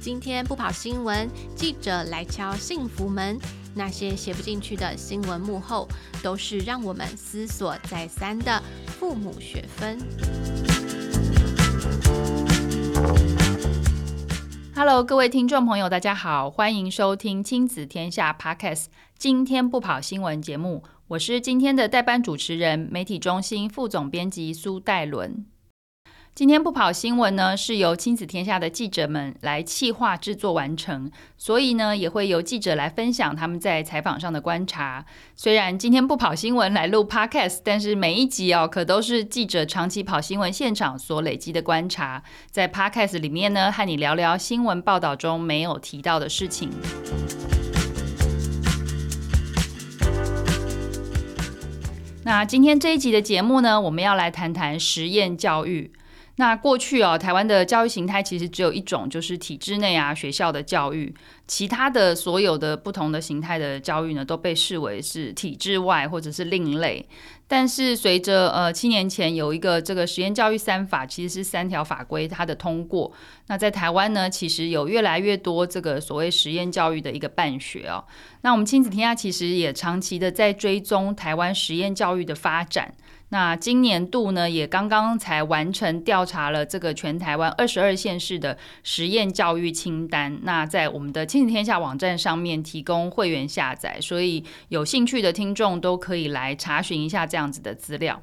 今天不跑新闻，记者来敲幸福门。那些写不进去的新闻幕后，都是让我们思索再三的父母学分。Hello，各位听众朋友，大家好，欢迎收听亲子天下 Podcast。今天不跑新闻节目，我是今天的代班主持人，媒体中心副总编辑苏戴伦。今天不跑新闻呢，是由亲子天下的记者们来企划制作完成，所以呢，也会由记者来分享他们在采访上的观察。虽然今天不跑新闻来录 Podcast，但是每一集哦，可都是记者长期跑新闻现场所累积的观察，在 Podcast 里面呢，和你聊聊新闻报道中没有提到的事情。那今天这一集的节目呢，我们要来谈谈实验教育。那过去哦，台湾的教育形态其实只有一种，就是体制内啊学校的教育，其他的所有的不同的形态的教育呢，都被视为是体制外或者是另类。但是随着呃七年前有一个这个实验教育三法，其实是三条法规它的通过，那在台湾呢，其实有越来越多这个所谓实验教育的一个办学哦。那我们亲子天下其实也长期的在追踪台湾实验教育的发展。那今年度呢，也刚刚才完成调查了这个全台湾二十二县市的实验教育清单。那在我们的亲子天下网站上面提供会员下载，所以有兴趣的听众都可以来查询一下这样子的资料。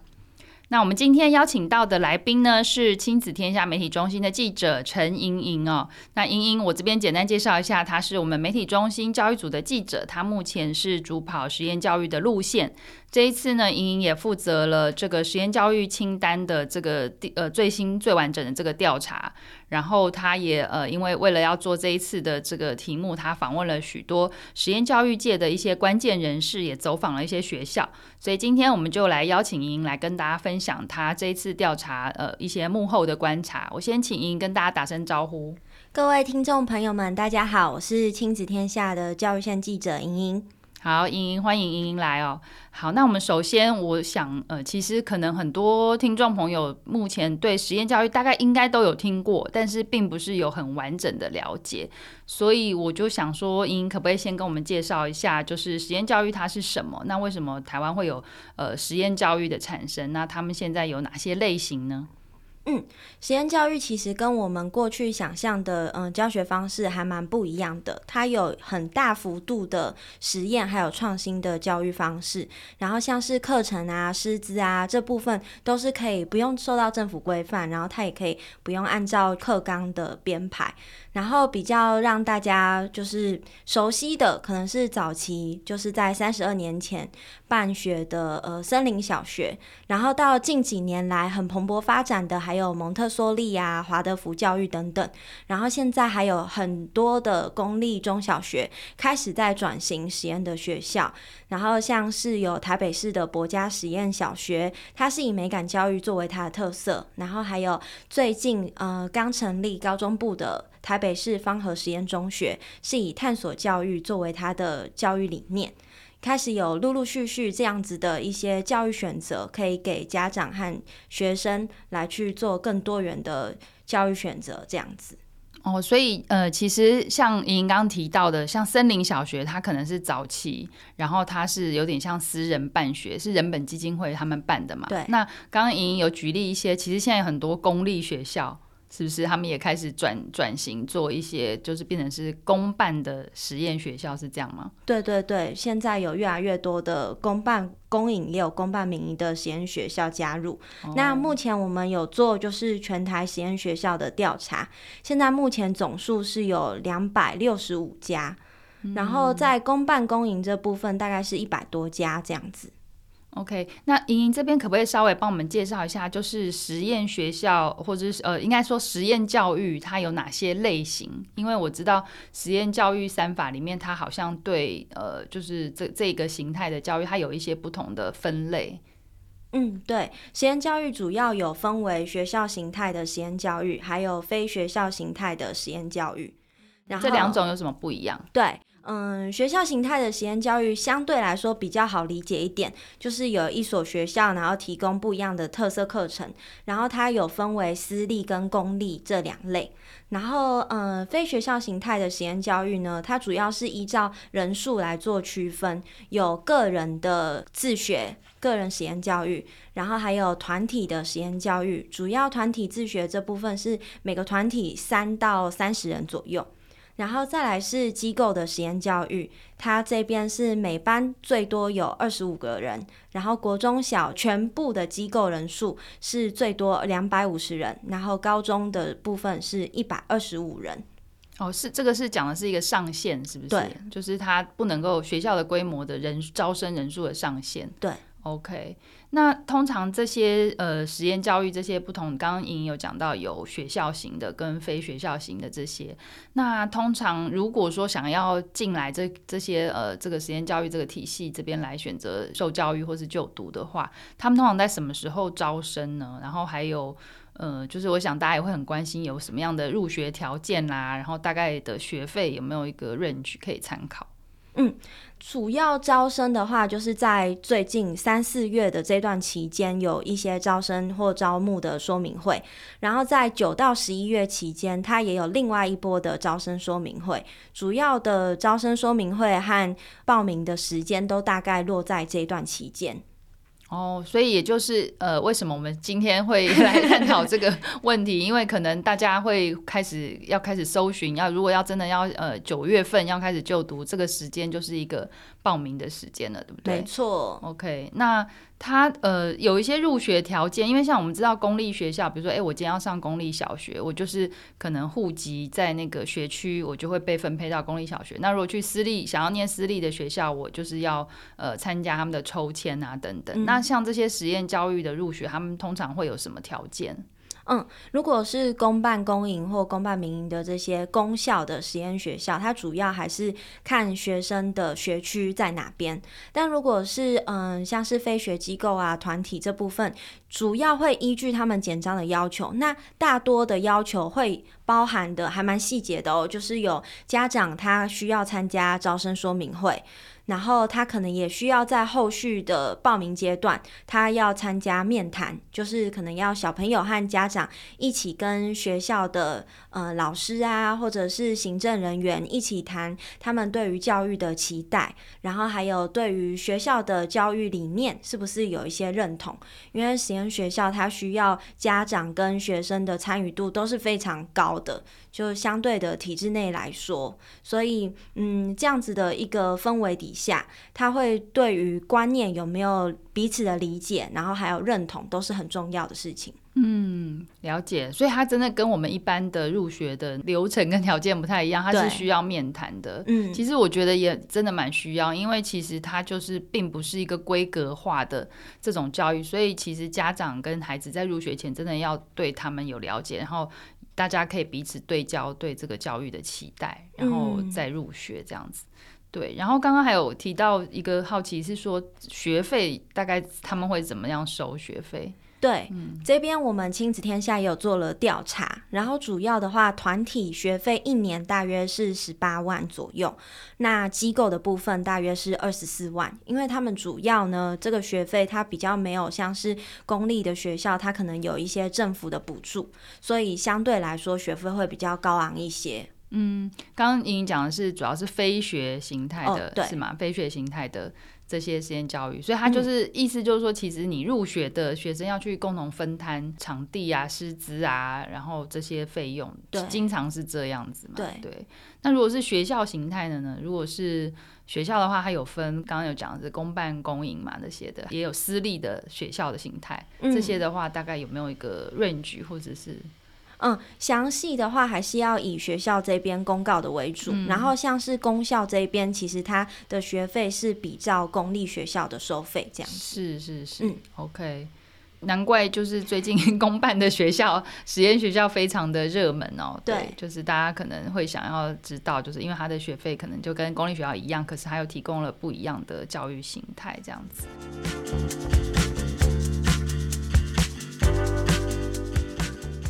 那我们今天邀请到的来宾呢，是亲子天下媒体中心的记者陈莹莹哦。那莹莹，我这边简单介绍一下，她是我们媒体中心教育组的记者，她目前是主跑实验教育的路线。这一次呢，莹莹也负责了这个实验教育清单的这个呃最新最完整的这个调查。然后他也呃，因为为了要做这一次的这个题目，他访问了许多实验教育界的一些关键人士，也走访了一些学校。所以今天我们就来邀请莹莹来跟大家分享他这一次调查呃一些幕后的观察。我先请莹莹跟大家打声招呼。各位听众朋友们，大家好，我是亲子天下的教育线记者莹莹。好，莹莹，欢迎莹莹来哦。好，那我们首先，我想，呃，其实可能很多听众朋友目前对实验教育大概应该都有听过，但是并不是有很完整的了解，所以我就想说，莹莹可不可以先跟我们介绍一下，就是实验教育它是什么？那为什么台湾会有呃实验教育的产生？那他们现在有哪些类型呢？嗯，实验教育其实跟我们过去想象的嗯教学方式还蛮不一样的，它有很大幅度的实验，还有创新的教育方式。然后像是课程啊、师资啊这部分都是可以不用受到政府规范，然后它也可以不用按照课纲的编排。然后比较让大家就是熟悉的，可能是早期就是在三十二年前办学的呃森林小学，然后到近几年来很蓬勃发展的还有有蒙特梭利啊、华德福教育等等，然后现在还有很多的公立中小学开始在转型实验的学校，然后像是有台北市的博家实验小学，它是以美感教育作为它的特色，然后还有最近呃刚成立高中部的。台北市方和实验中学是以探索教育作为它的教育理念，开始有陆陆续续这样子的一些教育选择，可以给家长和学生来去做更多元的教育选择，这样子。哦，所以呃，其实像莹莹刚刚提到的，像森林小学，它可能是早期，然后它是有点像私人办学，是人本基金会他们办的嘛。对。那刚刚莹莹有举例一些，其实现在有很多公立学校。是不是他们也开始转转型做一些，就是变成是公办的实验学校，是这样吗？对对对，现在有越来越多的公办、公营也有公办民营的实验学校加入。哦。那目前我们有做就是全台实验学校的调查，现在目前总数是有两百六十五家，嗯，然后在公办公营这部分大概是一百多家这样子。OK，那莹莹这边可不可以稍微帮我们介绍一下，就是实验学校或者是呃，应该说实验教育它有哪些类型？因为我知道实验教育三法里面，它好像对呃，就是这这个形态的教育，它有一些不同的分类。嗯，对，实验教育主要有分为学校形态的实验教育，还有非学校形态的实验教育。然后这两种有什么不一样？对，嗯，学校形态的实验教育相对来说比较好理解一点，就是有一所学校，然后提供不一样的特色课程，然后它有分为私立跟公立这两类。然后，嗯，非学校形态的实验教育呢，它主要是依照人数来做区分，有个人的自学、个人实验教育，然后还有团体的实验教育。主要团体自学这部分是每个团体三到三十人左右。然后再来是机构的实验教育，它这边是每班最多有二十五个人，然后国中小全部的机构人数是最多两百五十人，然后高中的部分是一百二十五人。哦，是这个是讲的是一个上限，是不是？对，就是它不能够学校的规模的人招生人数的上限。对。OK，那通常这些呃实验教育这些不同，刚刚莹莹有讲到有学校型的跟非学校型的这些。那通常如果说想要进来这这些呃这个实验教育这个体系这边来选择受教育或是就读的话，他们通常在什么时候招生呢？然后还有呃，就是我想大家也会很关心有什么样的入学条件啦，然后大概的学费有没有一个 range 可以参考？嗯，主要招生的话，就是在最近三四月的这段期间，有一些招生或招募的说明会。然后在九到十一月期间，它也有另外一波的招生说明会。主要的招生说明会和报名的时间都大概落在这段期间。哦，所以也就是呃，为什么我们今天会 来探讨这个问题？因为可能大家会开始要开始搜寻，要如果要真的要呃九月份要开始就读，这个时间就是一个报名的时间了，对不对？没错。OK，那。他呃有一些入学条件，因为像我们知道公立学校，比如说，哎，我今天要上公立小学，我就是可能户籍在那个学区，我就会被分配到公立小学。那如果去私立，想要念私立的学校，我就是要呃参加他们的抽签啊等等。嗯。那像这些实验教育的入学，他们通常会有什么条件？嗯，如果是公办公营或公办民营的这些公校的实验学校，它主要还是看学生的学区在哪边。但如果是嗯，像是非学机构啊、团体这部分，主要会依据他们简章的要求。那大多的要求会包含的还蛮细节的哦，就是有家长他需要参加招生说明会。然后他可能也需要在后续的报名阶段，他要参加面谈，就是可能要小朋友和家长一起跟学校的呃老师啊，或者是行政人员一起谈他们对于教育的期待，然后还有对于学校的教育理念是不是有一些认同？因为实验学校它需要家长跟学生的参与度都是非常高的。就相对的体制内来说，所以嗯，这样子的一个氛围底下，他会对于观念有没有彼此的理解，然后还有认同，都是很重要的事情。嗯，了解。所以他真的跟我们一般的入学的流程跟条件不太一样，他是需要面谈的。嗯，其实我觉得也真的蛮需要，因为其实他就是并不是一个规格化的这种教育，所以其实家长跟孩子在入学前真的要对他们有了解，然后。大家可以彼此对焦，对这个教育的期待，然后再入学这样子。嗯、对，然后刚刚还有提到一个好奇是说，学费大概他们会怎么样收学费？对，嗯、这边我们亲子天下也有做了调查，然后主要的话，团体学费一年大约是十八万左右，那机构的部分大约是二十四万，因为他们主要呢，这个学费它比较没有像是公立的学校，它可能有一些政府的补助，所以相对来说学费会比较高昂一些。嗯，刚刚莹莹讲的是主要是非学形态的，哦、是吗？非学形态的。这些实验教育，所以它就是、嗯、意思就是说，其实你入学的学生要去共同分摊场地啊、师资啊，然后这些费用，对，经常是这样子嘛。对对。那如果是学校形态的呢？如果是学校的话，它有分，刚刚有讲的是公办公营嘛，那些的，也有私立的学校的形态。嗯、这些的话，大概有没有一个 range 或者是？嗯，详细的话还是要以学校这边公告的为主。嗯、然后像是公校这边，其实它的学费是比较公立学校的收费这样子。是是是，嗯，OK。难怪就是最近 公办的学校、实验学校非常的热门哦。对，对，就是大家可能会想要知道，就是因为它的学费可能就跟公立学校一样，可是它又提供了不一样的教育形态这样子。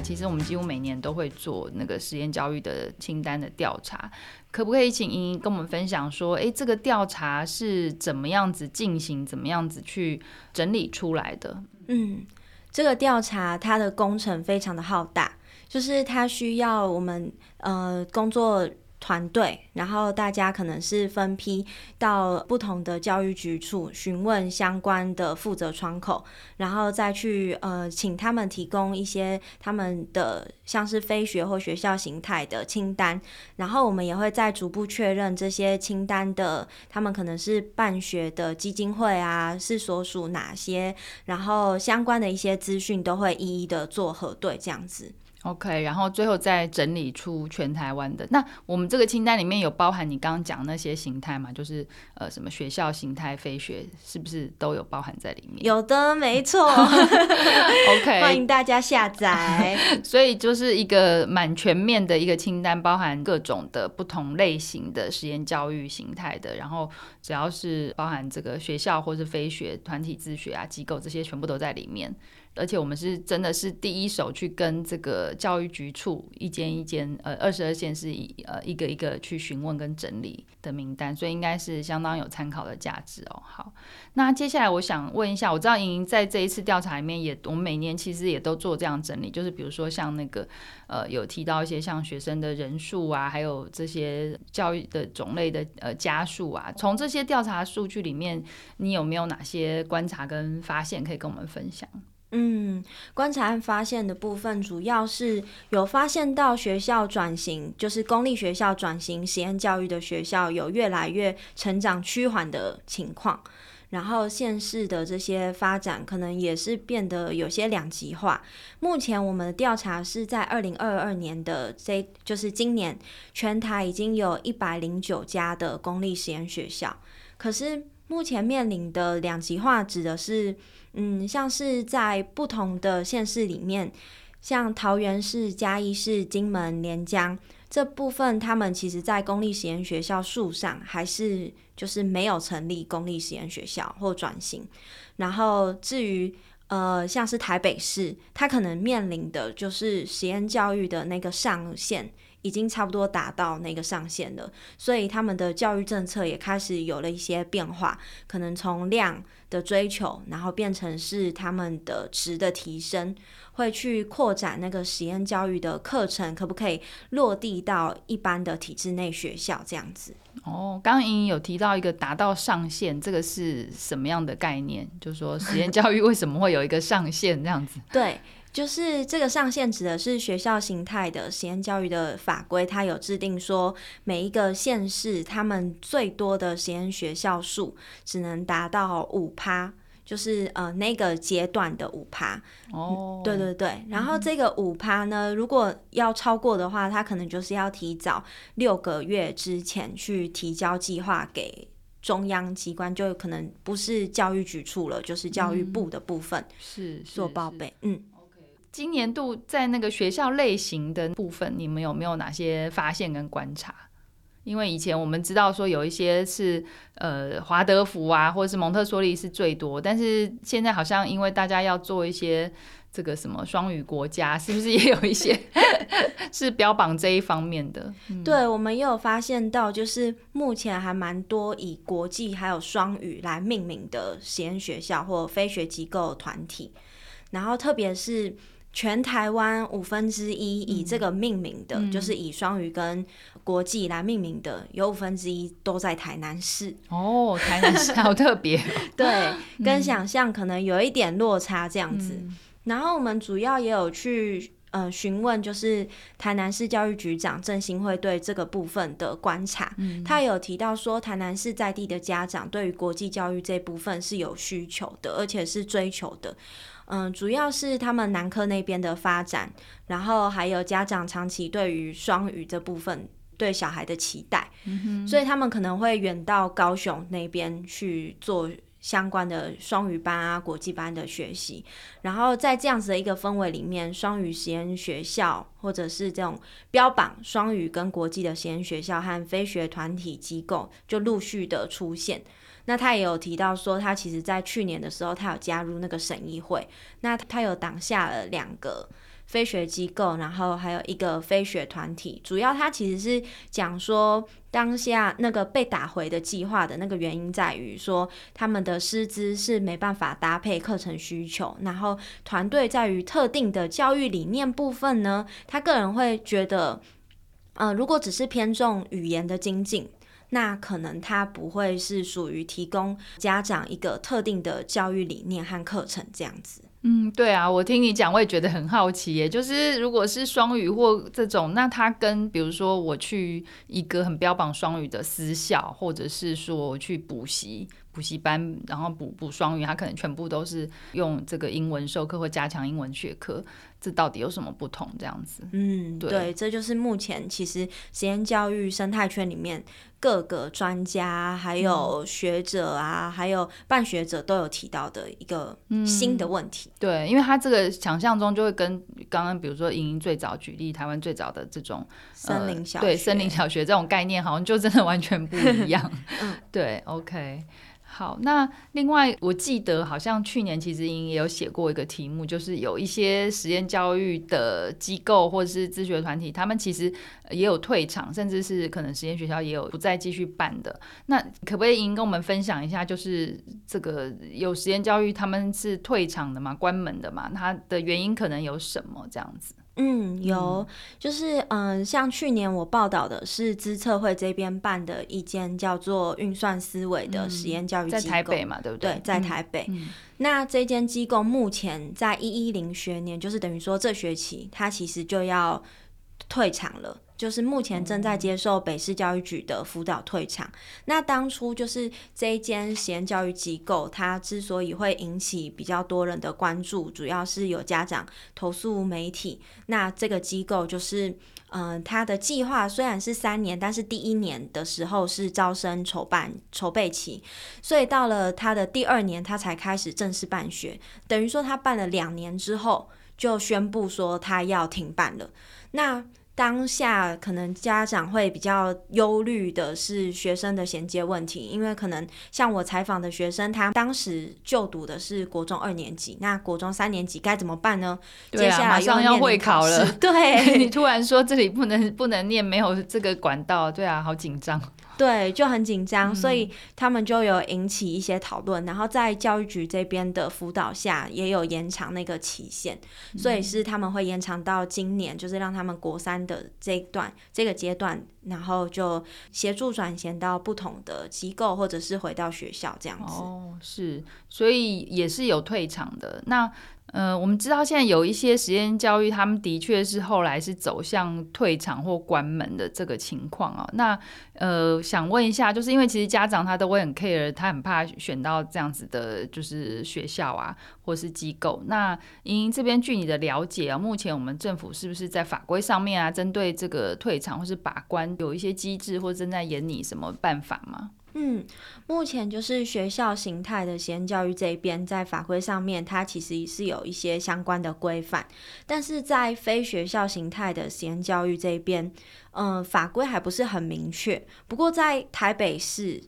其实我们几乎每年都会做那个实验教育的清单的调查，可不可以请莹莹跟我们分享说，哎，这个调查是怎么样子进行，怎么样子去整理出来的？嗯，这个调查它的工程非常的浩大，就是它需要我们呃工作。团队，然后大家可能是分批到不同的教育局处询问相关的负责窗口，然后再去呃请他们提供一些他们的像是非学或学校形态的清单，然后我们也会再逐步确认这些清单的他们可能是办学的基金会啊，是所属哪些，然后相关的一些资讯都会一一的做核对，这样子。OK，然后最后再整理出全台湾的。那我们这个清单里面有包含你刚刚讲那些形态吗？就是呃，什么学校形态、非学，是不是都有包含在里面？有的，没错。OK，欢迎大家下载。所以就是一个蛮全面的一个清单，包含各种的不同类型的实验教育形态的。然后只要是包含这个学校或是非学团体自学啊机构这些，全部都在里面。而且我们是真的是第一手去跟这个教育局处一间一间呃二十二县市一呃一个一个去询问跟整理的名单，所以应该是相当有参考的价值哦。好，那接下来我想问一下，我知道莹莹在这一次调查里面也，我们每年其实也都做这样整理，就是比如说像那个呃有提到一些像学生的人数啊，还有这些教育的种类的呃家数啊，从这些调查数据里面，你有没有哪些观察跟发现可以跟我们分享？嗯，观察案发现的部分主要是有发现到学校转型，就是公立学校转型实验教育的学校有越来越成长趋缓的情况，然后县市的这些发展可能也是变得有些两极化。目前我们的调查是在二零二二年的这，就是今年全台已经有一百零九家的公立实验学校，可是目前面临的两极化指的是。嗯，像是在不同的县市里面，像桃园市、嘉义市、金门、连江这部分，他们其实在公立实验学校数上还是就是没有成立公立实验学校或转型。然后至于呃，像是台北市，它可能面临的就是实验教育的那个上限。已经差不多达到那个上限了，所以他们的教育政策也开始有了一些变化，可能从量的追求，然后变成是他们的值的提升，会去扩展那个实验教育的课程，可不可以落地到一般的体制内学校这样子？哦，刚刚莹莹有提到一个达到上限，这个是什么样的概念？就是说实验教育为什么会有一个上限这样子？对。就是这个上限指的是学校形态的实验教育的法规，它有制定说每一个县市他们最多的实验学校数只能达到五趴，就是呃那个阶段的五趴。哦，对对对。然后这个五趴呢，如果要超过的话，它可能就是要提早六个月之前去提交计划给中央机关，就可能不是教育局处了，就是教育部的部分是做报备，嗯。今年度在那个学校类型的部分，你们有没有哪些发现跟观察？因为以前我们知道说有一些是呃华德福啊，或者是蒙特梭利是最多，但是现在好像因为大家要做一些这个什么双语国家，是不是也有一些 是标榜这一方面的？对，我们也有发现到，就是目前还蛮多以国际还有双语来命名的实验学校或非学机构团体，然后特别是。全台湾五分之一以这个命名的，嗯、就是以双语跟国际来命名的，有五分之一都在台南市。哦，台南市 好特别。对，跟想象可能有一点落差这样子。嗯、然后我们主要也有去呃询问，就是台南市教育局长郑新惠对这个部分的观察。嗯、他有提到说，台南市在地的家长对于国际教育这部分是有需求的，而且是追求的。嗯，主要是他们南科那边的发展，然后还有家长长期对于双语这部分对小孩的期待，嗯、哼所以他们可能会远到高雄那边去做相关的双语班啊、国际班的学习。然后在这样子的一个氛围里面，双语实验学校或者是这种标榜双语跟国际的实验学校和非学团体机构就陆续的出现。那他也有提到说，他其实在去年的时候，他有加入那个审议会。那他有挡下了两个非学机构，然后还有一个非学团体。主要他其实是讲说，当下那个被打回的计划的那个原因在于说，他们的师资是没办法搭配课程需求，然后团队在于特定的教育理念部分呢，他个人会觉得，呃，如果只是偏重语言的精进。那可能他不会是属于提供家长一个特定的教育理念和课程这样子。嗯，对啊，我听你讲，我也觉得很好奇耶。就是如果是双语或这种，那他跟比如说我去一个很标榜双语的私校，或者是说我去补习。补习班，然后补补双语，他可能全部都是用这个英文授课或加强英文学科，这到底有什么不同？这样子，嗯，对，对，这就是目前其实实验教育生态圈里面各个专家、还有学者啊，嗯、还有办学者都有提到的一个新的问题。嗯、对，因为他这个想象中就会跟刚刚比如说莹莹最早举例台湾最早的这种森林小学，对森林小学这种概念，好像就真的完全不一样。嗯，对，OK。好，那另外我记得好像去年其实莹莹也有写过一个题目，就是有一些实验教育的机构或者是自学团体，他们其实也有退场，甚至是可能实验学校也有不再继续办的。那可不可以莹莹跟我们分享一下，就是这个有实验教育他们是退场的吗？关门的吗？它的原因可能有什么这样子？嗯，有，就是嗯，像去年我报道的是资策会这边办的一间叫做运算思维的实验教育机构，在台北嘛，对不对？对，在台北。嗯嗯、那这间机构目前在一一零学年，就是等于说这学期它其实就要退场了。就是目前正在接受北市教育局的辅导退场。嗯、那当初就是这一间实验教育机构，它之所以会引起比较多人的关注，主要是有家长投诉媒体。那这个机构就是，嗯、呃，它的计划虽然是三年，但是第一年的时候是招生筹办筹备期，所以到了它的第二年，它才开始正式办学。等于说，它办了两年之后，就宣布说它要停办了。那当下可能家长会比较忧虑的是学生的衔接问题，因为可能像我采访的学生，他当时就读的是国中二年级，那国中三年级该怎么办呢？对啊，接下来马上要会考了，对，你突然说这里不能不能念，没有这个管道，对啊，好紧张。对，就很紧张，所以他们就有引起一些讨论，嗯、然后在教育局这边的辅导下，也有延长那个期限，嗯、所以是他们会延长到今年，就是让他们国三的这一段这个阶段，然后就协助转衔到不同的机构，或者是回到学校这样子。哦，是，所以也是有退场的。那。呃，我们知道现在有一些实验教育，他们的确是后来是走向退场或关门的这个情况啊。那呃，想问一下，就是因为其实家长他都会很 care，他很怕选到这样子的，就是学校啊，或是机构。那莹莹这边据你的了解啊，目前我们政府是不是在法规上面啊，针对这个退场或是把关，有一些机制或正在研拟什么办法吗？嗯，目前就是学校形态的实验教育这一边，在法规上面，它其实是有一些相关的规范，但是在非学校形态的实验教育这一边，嗯、法规还不是很明确。不过在台北市，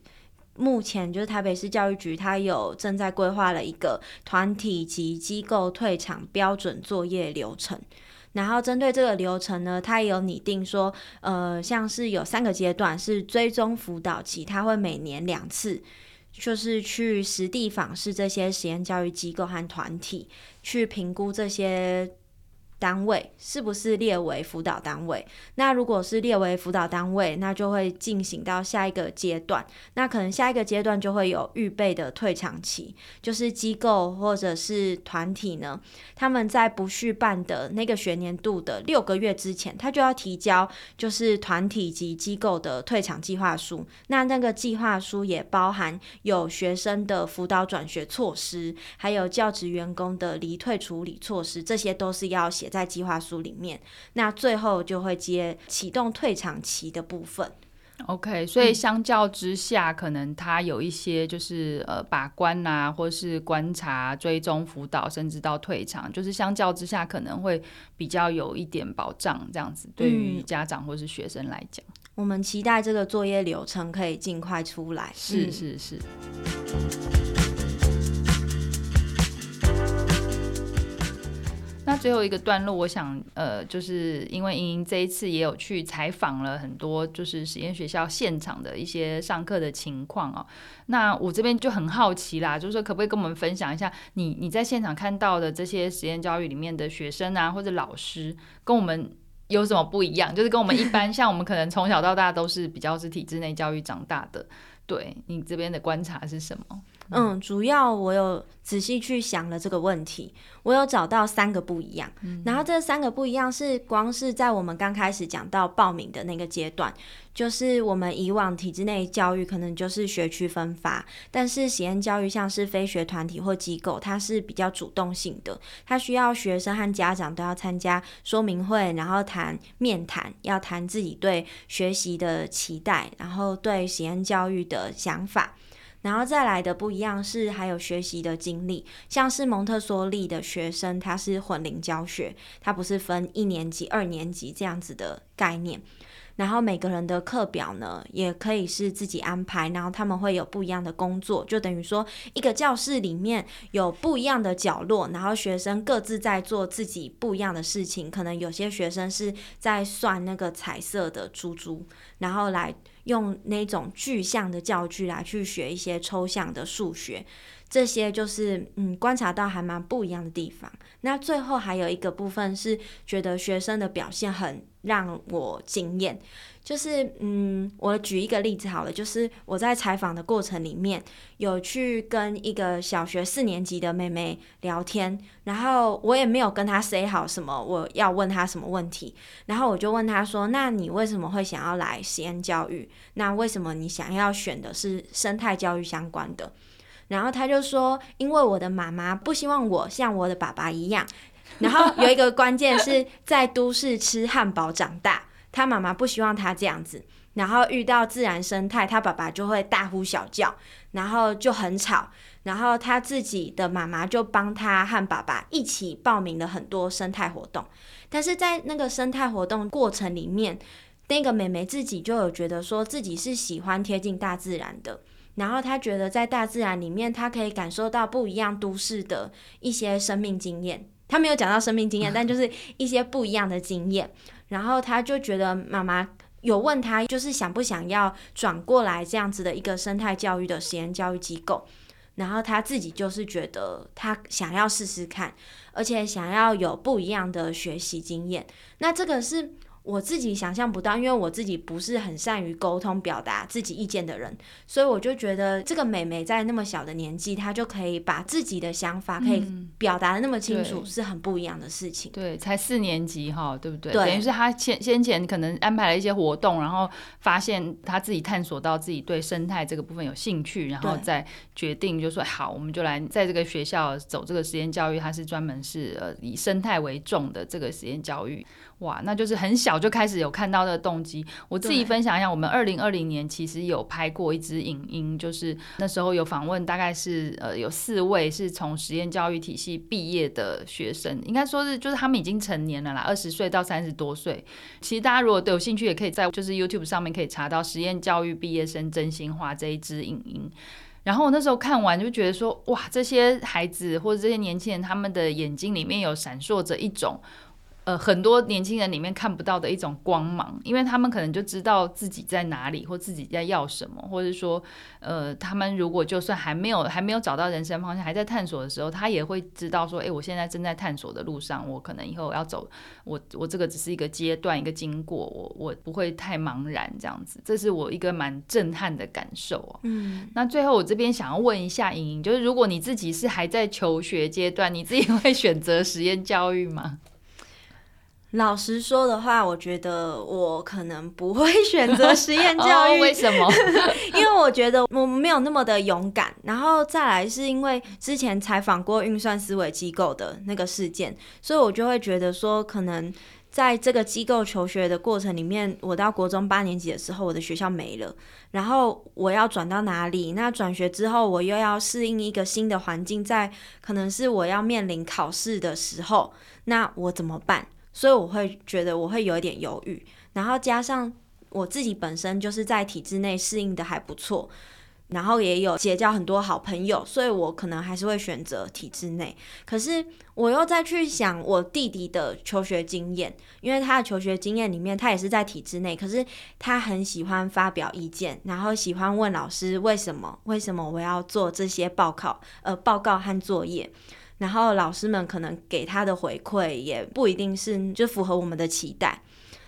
目前就是台北市教育局，它有正在规划了一个团体及机构退场标准作业流程。然后针对这个流程呢，他也有拟定说，呃，像是有三个阶段是追踪辅导期，他会每年两次，就是去实地访视这些实验教育机构和团体，去评估这些。单位是不是列为辅导单位？那如果是列为辅导单位，那就会进行到下一个阶段。那可能下一个阶段就会有预备的退场期，就是机构或者是团体呢，他们在不续办的那个学年度的六个月之前，他就要提交，就是团体及机构的退场计划书。那那个计划书也包含有学生的辅导转学措施，还有教职员工的离退处理措施，这些都是要写。在计划书里面，那最后就会接启动退场期的部分。OK，所以相较之下，嗯、可能他有一些就是呃把关啊，或是观察、追踪、辅导，甚至到退场，就是相较之下可能会比较有一点保障，这样子对于家长或是学生来讲。我们期待这个作业流程可以尽快出来。是是是。那最后一个段落，我想呃，就是因为莹莹这一次也有去采访了很多，就是实验学校现场的一些上课的情况哦。那我这边就很好奇啦，就是说可不可以跟我们分享一下你你在现场看到的这些实验教育里面的学生啊，或者老师，跟我们有什么不一样？就是跟我们一般，像我们可能从小到大都是比较是体制内教育长大的，对你这边的观察是什么？嗯，主要我有仔细去想了这个问题，我有找到三个不一样。嗯、然后这三个不一样是光是在我们刚开始讲到报名的那个阶段，就是我们以往体制内教育可能就是学区分发，但是实验教育像是非学团体或机构，它是比较主动性的，它需要学生和家长都要参加说明会，然后谈面谈，要谈自己对学习的期待，然后对实验教育的想法。然后再来的不一样是还有学习的经历，像是蒙特梭利的学生，他是混龄教学，他不是分一年级、二年级这样子的概念。然后每个人的课表呢，也可以是自己安排，然后他们会有不一样的工作，就等于说一个教室里面有不一样的角落，然后学生各自在做自己不一样的事情。可能有些学生是在算那个彩色的珠珠，然后来。用那种具象的教具来去学一些抽象的数学，这些就是嗯观察到还蛮不一样的地方。那最后还有一个部分是觉得学生的表现很让我惊艳。就是，嗯，我举一个例子好了，就是我在采访的过程里面，有去跟一个小学四年级的妹妹聊天，然后我也没有跟她 say 好什么，我要问她什么问题，然后我就问她说：“那你为什么会想要来实验教育？那为什么你想要选的是生态教育相关的？”然后他就说：“因为我的妈妈不希望我像我的爸爸一样，然后有一个关键是在都市吃汉堡长大。”他妈妈不希望他这样子，然后遇到自然生态，他爸爸就会大呼小叫，然后就很吵，然后他自己的妈妈就帮他和爸爸一起报名了很多生态活动，但是在那个生态活动过程里面，那个妹妹自己就有觉得说自己是喜欢贴近大自然的，然后他觉得在大自然里面，他可以感受到不一样都市的一些生命经验。他没有讲到生命经验，但就是一些不一样的经验。然后他就觉得妈妈有问他，就是想不想要转过来这样子的一个生态教育的实验教育机构。然后他自己就是觉得他想要试试看，而且想要有不一样的学习经验。那这个是。我自己想象不到，因为我自己不是很善于沟通表达自己意见的人，所以我就觉得这个美眉在那么小的年纪，她就可以把自己的想法可以表达的那么清楚，是很不一样的事情。对，才四年级哈，对不对？对，等于是她先先前可能安排了一些活动，然后发现她自己探索到自己对生态这个部分有兴趣，然后再决定就说好，我们就来在这个学校走这个实验教育，它是专门是呃以生态为重的这个实验教育。哇，那就是很小就开始有看到的动机。我自己分享一下，我们二零二零年其实有拍过一支影音，就是那时候有访问，大概是呃有四位是从实验教育体系毕业的学生，应该说是就是他们已经成年了啦，二十岁到三十多岁。其实大家如果都有兴趣，也可以在就是 YouTube 上面可以查到实验教育毕业生真心话这一支影音。然后我那时候看完就觉得说，哇，这些孩子或者这些年轻人，他们的眼睛里面有闪烁着一种。呃，很多年轻人里面看不到的一种光芒，因为他们可能就知道自己在哪里，或自己在要什么，或者说，呃，他们如果就算还没有还没有找到人生方向，还在探索的时候，他也会知道说，哎，我现在正在探索的路上，我可能以后要走，我我这个只是一个阶段，一个经过，我我不会太茫然这样子，这是我一个蛮震撼的感受啊。嗯，那最后我这边想要问一下莹莹，就是如果你自己是还在求学阶段，你自己会选择实验教育吗？老实说的话，我觉得我可能不会 选择实验教育。哦，为什么？因为我觉得我没有那么的勇敢。然后再来是因为之前采访过运算思维机构的那个事件，所以我就会觉得说，可能在这个机构求学的过程里面，我到国中八年级的时候，我的学校没了，然后我要转到哪里？那转学之后，我又要适应一个新的环境，在可能是我要面临考试的时候，那我怎么办？所以我会觉得我会有一点犹豫，然后加上我自己本身就是在体制内适应的还不错，然后也有结交很多好朋友，所以我可能还是会选择体制内。可是我又再去想我弟弟的求学经验，因为他的求学经验里面，他也是在体制内，可是他很喜欢发表意见，然后喜欢问老师为什么，为什么我要做这些报考，呃，报告和作业，然后老师们可能给他的回馈也不一定是就符合我们的期待。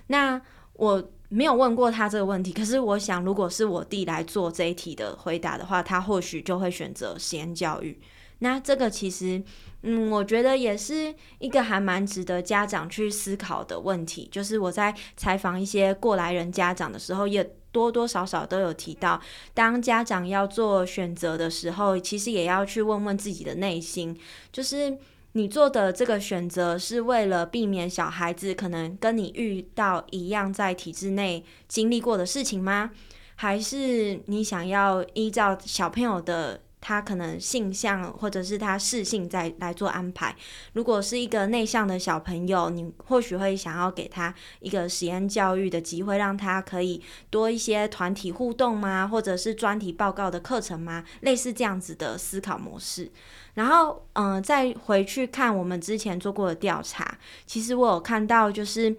那我。没有问过他这个问题，可是我想，如果是我弟来做这一题的回答的话，他或许就会选择实验教育。那这个其实，嗯，我觉得也是一个还蛮值得家长去思考的问题。就是我在采访一些过来人家长的时候，也多多少少都有提到，当家长要做选择的时候，其实也要去问问自己的内心，就是。你做的这个选择是为了避免小孩子可能跟你遇到一样在体制内经历过的事情吗？还是你想要依照小朋友的？他可能性向或者是他适性再来做安排。如果是一个内向的小朋友，你或许会想要给他一个实验教育的机会，让他可以多一些团体互动吗？或者是专题报告的课程吗？类似这样子的思考模式。然后，嗯、再回去看我们之前做过的调查，其实我有看到就是。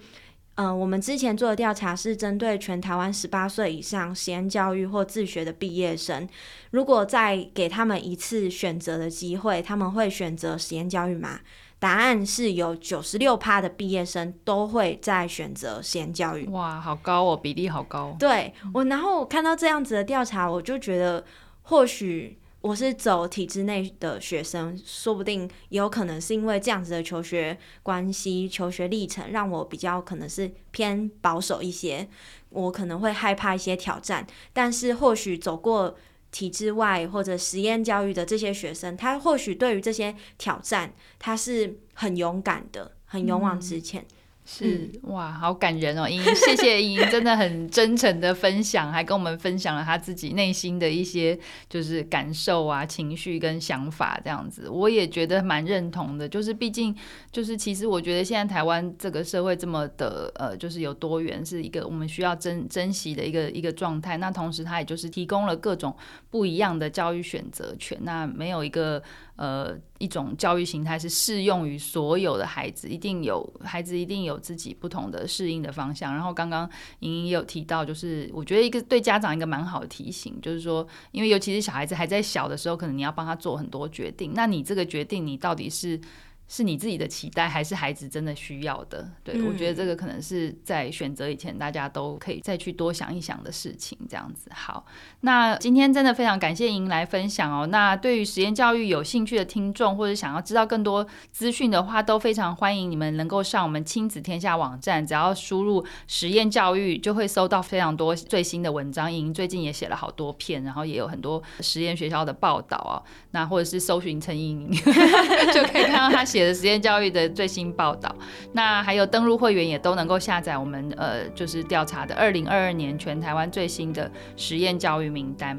嗯、呃，我们之前做的调查是针对全台湾十八岁以上实验教育或自学的毕业生，如果再给他们一次选择的机会，他们会选择实验教育吗？答案是有九十六趴的毕业生都会再选择实验教育。哇，好高哦，比例好高。对我，然后我看到这样子的调查，我就觉得或许。我是走体制内的学生，说不定也有可能是因为这样子的求学关系、求学历程，让我比较可能是偏保守一些。我可能会害怕一些挑战，但是或许走过体制外或者实验教育的这些学生，他或许对于这些挑战，他是很勇敢的，很勇往直前。嗯是哇，好感人哦，莹莹，谢谢莹莹，真的很真诚的分享，还跟我们分享了他自己内心的一些就是感受啊、情绪跟想法这样子，我也觉得蛮认同的。就是毕竟，就是其实我觉得现在台湾这个社会这么的呃，就是有多元，是一个我们需要珍珍惜的一个一个状态。那同时，它也就是提供了各种不一样的教育选择权。那没有一个。呃，一种教育形态是适用于所有的孩子，一定有孩子一定有自己不同的适应的方向。然后刚刚莹莹也有提到，就是我觉得一个对家长一个蛮好的提醒，就是说，因为尤其是小孩子还在小的时候，可能你要帮他做很多决定，那你这个决定你到底是？是你自己的期待，还是孩子真的需要的？对，我觉得这个可能是在选择以前，大家都可以再去多想一想的事情。这样子，好，那今天真的非常感谢莹来分享哦。那对于实验教育有兴趣的听众，或者想要知道更多资讯的话，都非常欢迎你们能够上我们亲子天下网站，只要输入实验教育，就会搜到非常多最新的文章。莹最近也写了好多篇，然后也有很多实验学校的报道啊。那或者是搜寻陈莹莹，就可以看到他。写的实验教育的最新报道，那还有登录会员也都能够下载我们呃，就是调查的二零二二年全台湾最新的实验教育名单。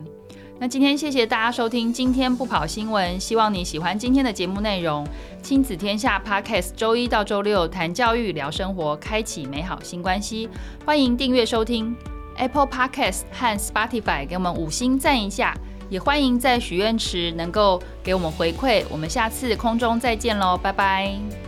那今天谢谢大家收听，今天不跑新闻，希望你喜欢今天的节目内容。亲子天下 Podcast 周一到周六谈教育聊生活，开启美好新关系。欢迎订阅收听 Apple Podcast 和 Spotify，给我们五星赞一下。也欢迎在许愿池能够给我们回馈，我们下次空中再见喽，拜拜。